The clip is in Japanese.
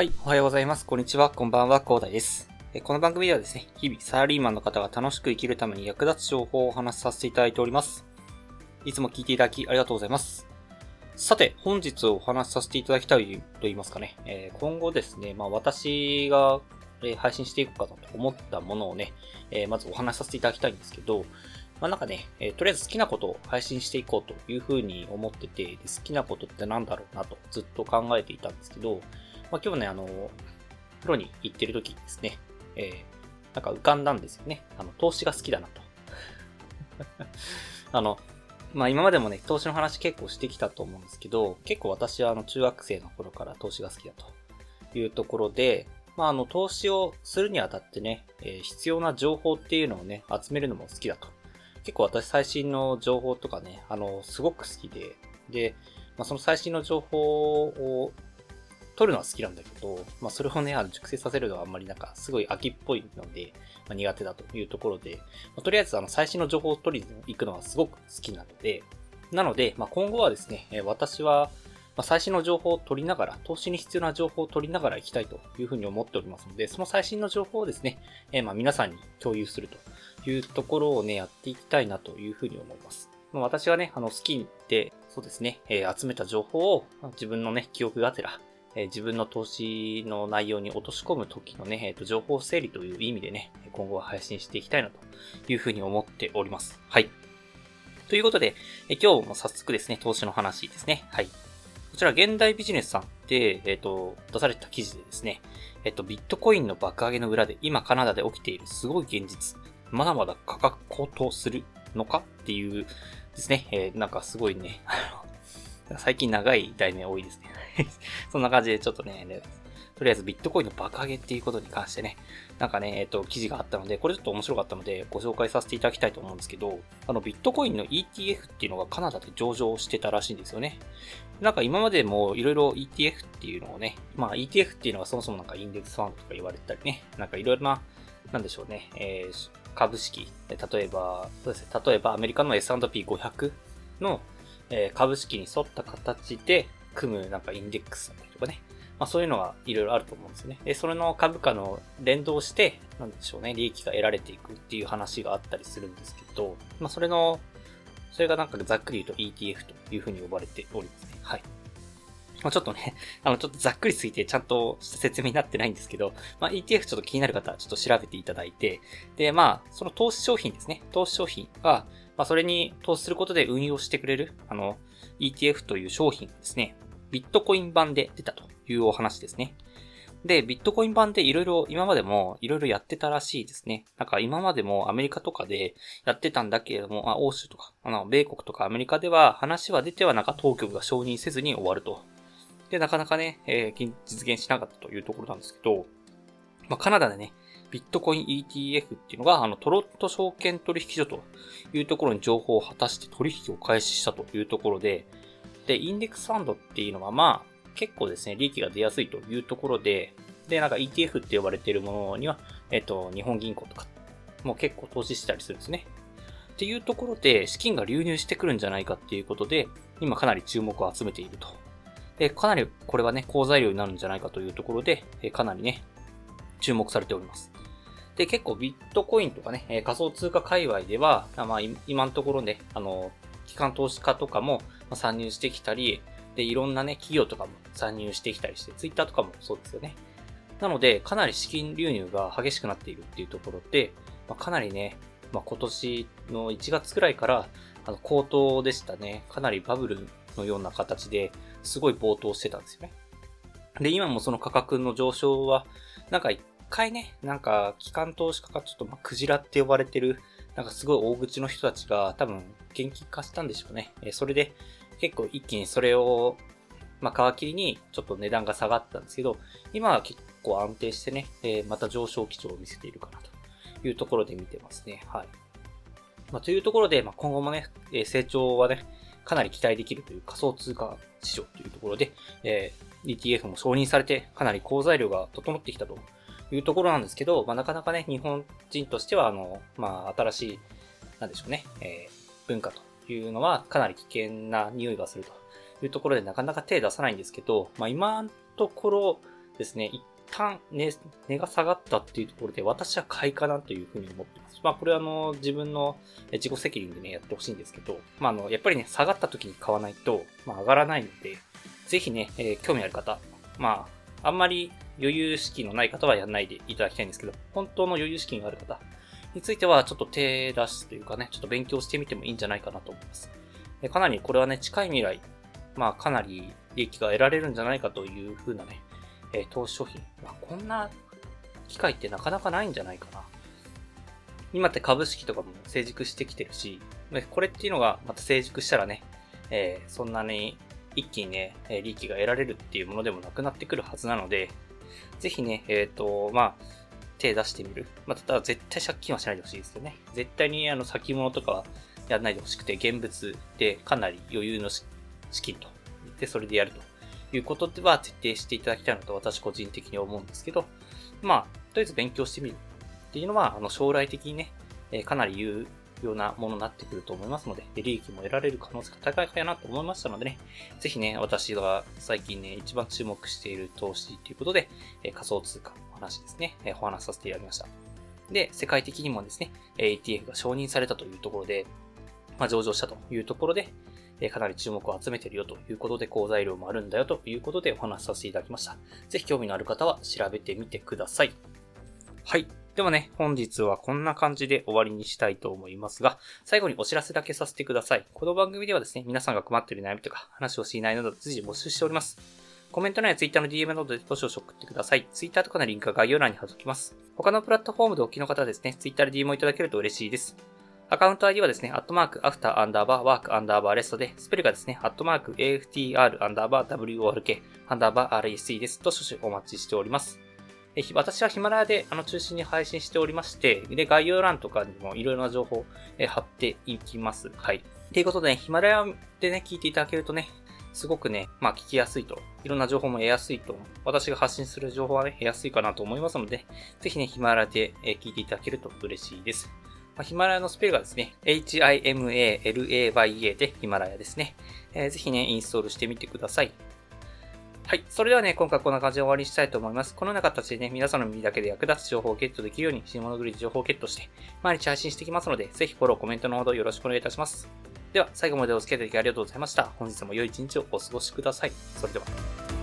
はい、おはようございます。こんにちは。こんばんは、コーダイです。この番組ではですね、日々サラリーマンの方が楽しく生きるために役立つ情報をお話しさせていただいております。いつも聞いていただきありがとうございます。さて、本日お話しさせていただきたいと言いますかね、え今後ですね、まあ私が配信していこうかなと思ったものをねえ、まずお話しさせていただきたいんですけど、まあなんかね、えー、とりあえず好きなことを配信していこうというふうに思ってて、好きなことって何だろうなとずっと考えていたんですけど、まあ今日ね、あの、プロに行ってる時にですね、えー、なんか浮かんだんですよね。あの、投資が好きだなと。あの、まあ今までもね、投資の話結構してきたと思うんですけど、結構私はあの中学生の頃から投資が好きだというところで、まああの投資をするにあたってね、えー、必要な情報っていうのをね、集めるのも好きだと結構私最新の情報とかね、あの、すごく好きで、で、まあ、その最新の情報を取るのは好きなんだけど、まあ、それをね、あの熟成させるのはあんまりなんか、すごい秋っぽいので、まあ、苦手だというところで、まあ、とりあえずあの、最新の情報を取りに行くのはすごく好きなので、なので、まあ、今後はですね、私は、ま最新の情報を取りながら、投資に必要な情報を取りながら行きたいというふうに思っておりますので、その最新の情報をですね、えま皆さんに共有するというところをね、やっていきたいなというふうに思います。まあ、私はね、あの、好きで、そうですね、えー、集めた情報を自分のね、記憶がてら、え、自分の投資の内容に落とし込む時のね、えっ、と、情報整理という意味でね、今後は配信していきたいなというふうに思っております。はい。ということで、え今日も早速ですね、投資の話ですね。はい。こちら、現代ビジネスさんで、えっ、と、出された記事でですね、えっ、と、ビットコインの爆上げの裏で、今カナダで起きているすごい現実、まだまだ価格高騰するのかっていうですね、えー、なんかすごいね、最近長い題名多いですね。そんな感じでちょっとね、とりあえずビットコインの爆上げっていうことに関してね、なんかね、えっ、と、記事があったので、これちょっと面白かったので、ご紹介させていただきたいと思うんですけど、あの、ビットコインの ETF っていうのがカナダで上場してたらしいんですよね。なんか今までもいろいろ ETF っていうのをね、まあ ETF っていうのはそもそもなんかインデックスファンとか言われたりね、なんかいろいろな、なんでしょうね、えー、株式、例えば、そうですね、例えばアメリカの S&P500 の、えー、株式に沿った形で組むなんかインデックスだったりとかね。まあそういうのがいろいろあると思うんですよね。で、それの株価の連動して、なんでしょうね、利益が得られていくっていう話があったりするんですけど、まあそれの、それがなんかざっくり言うと ETF というふうに呼ばれておりますね。はい。まあ、ちょっとね、あの、ちょっとざっくりすぎてちゃんとした説明になってないんですけど、まあ、ETF ちょっと気になる方はちょっと調べていただいて、で、まあ、その投資商品ですね。投資商品が、まあ、それに投資することで運用してくれる、あの、ETF という商品ですね、ビットコイン版で出たというお話ですね。で、ビットコイン版でいろいろ、今までもいろいろやってたらしいですね。なんか今までもアメリカとかでやってたんだけれども、あ欧州とか、あの、米国とかアメリカでは話は出てはなんか当局が承認せずに終わるとで、なかなかね、えー、実現しなかったというところなんですけど、まあ、カナダでね、ビットコイン ETF っていうのが、あの、トロット証券取引所というところに情報を果たして取引を開始したというところで、で、インデックスファンドっていうのは、まあ、結構ですね、利益が出やすいというところで、で、なんか ETF って呼ばれているものには、えっと、日本銀行とか、もう結構投資したりするんですね。っていうところで、資金が流入してくるんじゃないかっていうことで、今かなり注目を集めているとで、かなりこれはね、好材料になるんじゃないかというところで、かなりね、注目されております。で、結構ビットコインとかね、仮想通貨界隈では、まあ、今のところね、あの、機関投資家とかも参入してきたり、で、いろんなね、企業とかも参入してきたりして、ツイッターとかもそうですよね。なので、かなり資金流入が激しくなっているっていうところで、まあ、かなりね、まあ、今年の1月くらいから、あの、高騰でしたね。かなりバブルのような形で、すごい暴騰してたんですよね。で、今もその価格の上昇は、なんか一回ね、なんか機関投資家がちょっとまあクジラって呼ばれてる、なんかすごい大口の人たちが多分元気化したんでしょうね。えそれで結構一気にそれを、まあ皮切りにちょっと値段が下がったんですけど、今は結構安定してね、えまた上昇基調を見せているかなというところで見てますね。はい。まあ、というところで、まあ、今後もね、え成長はね、かなり期待できるという仮想通貨市場というところで、えー、ETF も承認されて、かなり好材料が整ってきたというところなんですけど、まあ、なかなかね、日本人としては、あの、まあ、新しい、なんでしょうね、えー、文化というのはかなり危険な匂いがするというところで、なかなか手出さないんですけど、まあ、今のところ、ですね、一旦値、値が下がったっていうところで、私は買いかなというふうに思ってます。まあ、これはあの、自分の自己責任でね、やってほしいんですけど、まあ、あの、やっぱりね、下がった時に買わないと、まあ、上がらないので、ぜひね、えー、興味ある方、まあ、あんまり余裕資金のない方はやらないでいただきたいんですけど、本当の余裕資金がある方については、ちょっと手出すというかね、ちょっと勉強してみてもいいんじゃないかなと思います。でかなりこれはね、近い未来、まあ、かなり利益が得られるんじゃないかというふうなね、えー、投資商品。まあ、こんな機会ってなかなかないんじゃないかな。今って株式とかも成熟してきてるし、これっていうのがまた成熟したらね、えー、そんなに一気にね、利益が得られるっていうものでもなくなってくるはずなので、ぜひね、えっ、ー、と、まあ、手出してみる。まあ、ただ絶対借金はしないでほしいですよね。絶対にあの先物とかはやらないでほしくて、現物でかなり余裕の資金と。で、それでやるということでは徹底していただきたいなと私個人的に思うんですけど、まあ、とりあえず勉強してみるっていうのは、あの、将来的にね、かなり有用なものになってくると思いますので、利益も得られる可能性が高いかなと思いましたのでね、ぜひね、私が最近ね、一番注目している投資ということで、え仮想通貨の話ですね、えお話しさせていただきました。で、世界的にもですね、ETF が承認されたというところで、まあ、上場したというところで、かなり注目を集めているよということで、好材料もあるんだよということでお話しさせていただきました。ぜひ興味のある方は調べてみてください。はい。ではね、本日はこんな感じで終わりにしたいと思いますが、最後にお知らせだけさせてください。この番組ではですね、皆さんが困っている悩みとか、話をしていないなど随時募集しております。コメント欄や Twitter の DM などでどしどし送ってください。Twitter とかのリンクは概要欄に貼っておきます。他のプラットフォームでお聞きの方はですね、Twitter で DM をいただけると嬉しいです。アカウント ID はですね、アットマーク、アフターアンダーバー、ワークアンダーバーレストで、スペルがですね、アットマーク、AFTR アンダーバー、WORK、アンダーバー RSC です。と少々お待ちしております。え私はヒマラヤであの中心に配信しておりまして、で、概要欄とかにもいろいろな情報え貼っていきます。はい。ということで、ね、ヒマラヤでね、聞いていただけるとね、すごくね、まあ聞きやすいと、いろんな情報も得やすいと、私が発信する情報はね、得やすいかなと思いますので、ぜひね、ヒマラヤで聞いていただけると嬉しいです。まあ、ヒマラヤのスペルがですね、HIMALAYA でヒマラヤですね。えー、ぜひね、インストールしてみてください。はい。それではね、今回こんな感じで終わりにしたいと思います。このような形でね、皆さんの耳だけで役立つ情報をゲットできるように、新物グリで情報をゲットして、毎日配信していきますので、ぜひフォロー、コメントのほどよろしくお願いいたします。では、最後までお付き合いいただきありがとうございました。本日も良い一日をお過ごしください。それでは。